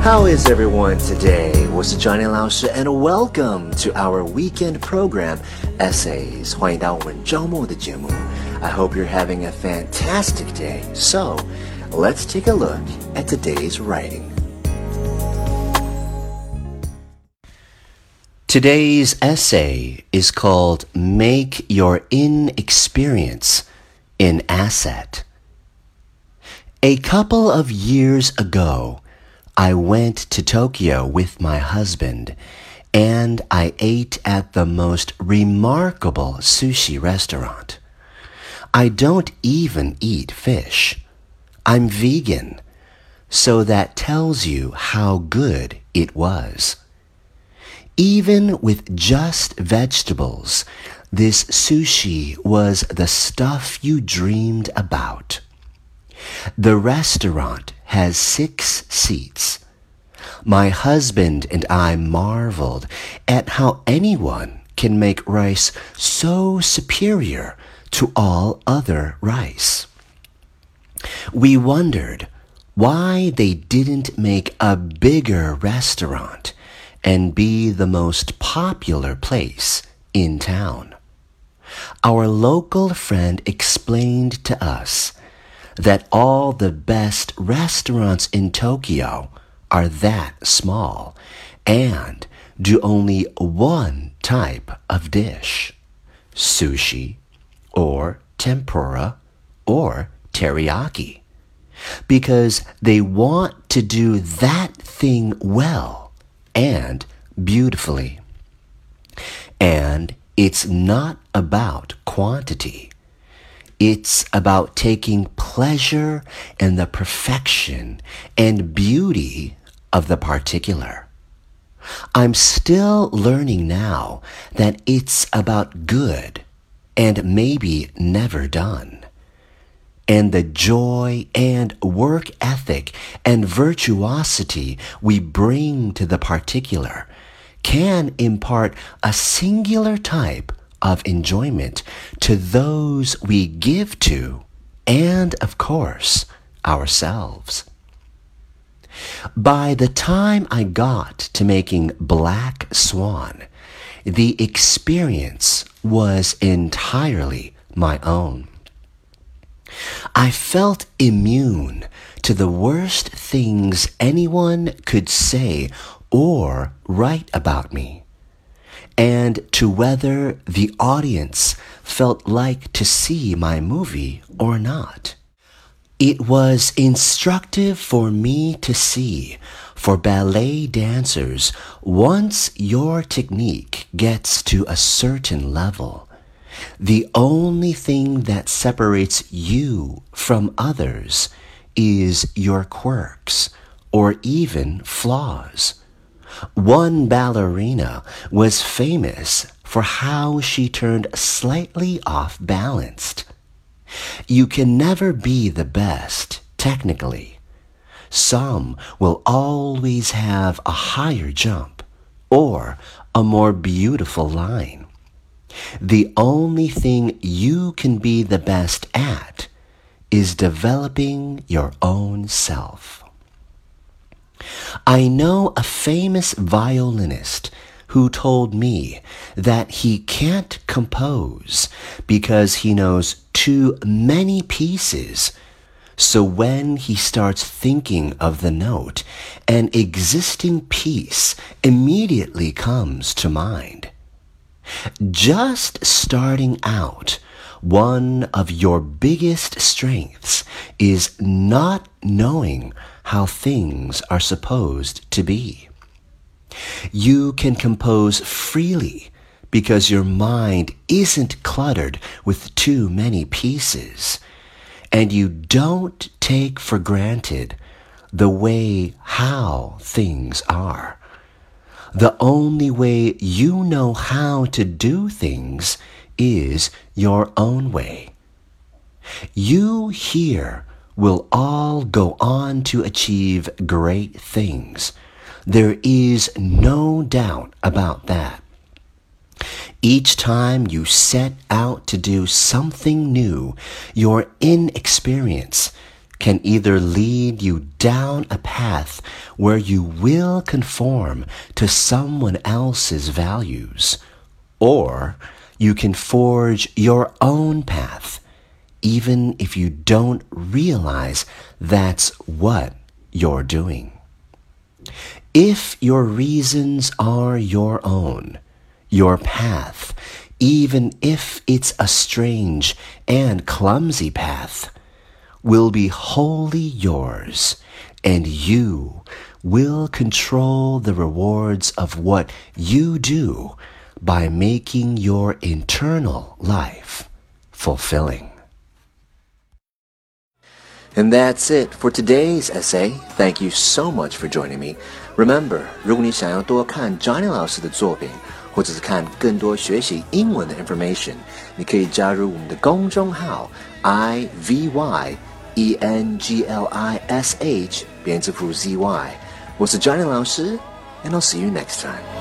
How is everyone today? 我是 Johnny and welcome to our weekend program, Essays. I hope you're having a fantastic day. So, let's take a look at today's writing. Today's essay is called Make Your Inexperience an Asset. A couple of years ago, I went to Tokyo with my husband and I ate at the most remarkable sushi restaurant. I don't even eat fish. I'm vegan, so that tells you how good it was. Even with just vegetables, this sushi was the stuff you dreamed about. The restaurant has six seats. My husband and I marveled at how anyone can make rice so superior to all other rice. We wondered why they didn't make a bigger restaurant and be the most popular place in town. Our local friend explained to us that all the best restaurants in Tokyo are that small and do only one type of dish sushi or tempura or teriyaki because they want to do that thing well and beautifully. And it's not about quantity. It's about taking pleasure in the perfection and beauty of the particular. I'm still learning now that it's about good and maybe never done. And the joy and work ethic and virtuosity we bring to the particular can impart a singular type of enjoyment to those we give to, and of course, ourselves. By the time I got to making Black Swan, the experience was entirely my own. I felt immune to the worst things anyone could say or write about me and to whether the audience felt like to see my movie or not. It was instructive for me to see for ballet dancers once your technique gets to a certain level. The only thing that separates you from others is your quirks or even flaws. One ballerina was famous for how she turned slightly off balanced. You can never be the best, technically. Some will always have a higher jump or a more beautiful line. The only thing you can be the best at is developing your own self. I know a famous violinist who told me that he can't compose because he knows too many pieces. So when he starts thinking of the note, an existing piece immediately comes to mind. Just starting out, one of your biggest strengths is not knowing how things are supposed to be. You can compose freely because your mind isn't cluttered with too many pieces, and you don't take for granted the way how things are. The only way you know how to do things is your own way. You here will all go on to achieve great things. There is no doubt about that. Each time you set out to do something new, your inexperience can either lead you down a path where you will conform to someone else's values, or you can forge your own path, even if you don't realize that's what you're doing. If your reasons are your own, your path, even if it's a strange and clumsy path, will be wholly yours, and you will control the rewards of what you do by making your internal life fulfilling. And that's it for today's essay. Thank you so much for joining me. Remember，如果你想要多看 Johnny 老师的作品，或者是看更多学习英文的 information，你可以加入我们的公众号 i v y e n g l i s h 编字符 z y。我是 Johnny 老师，and I'll see you next time.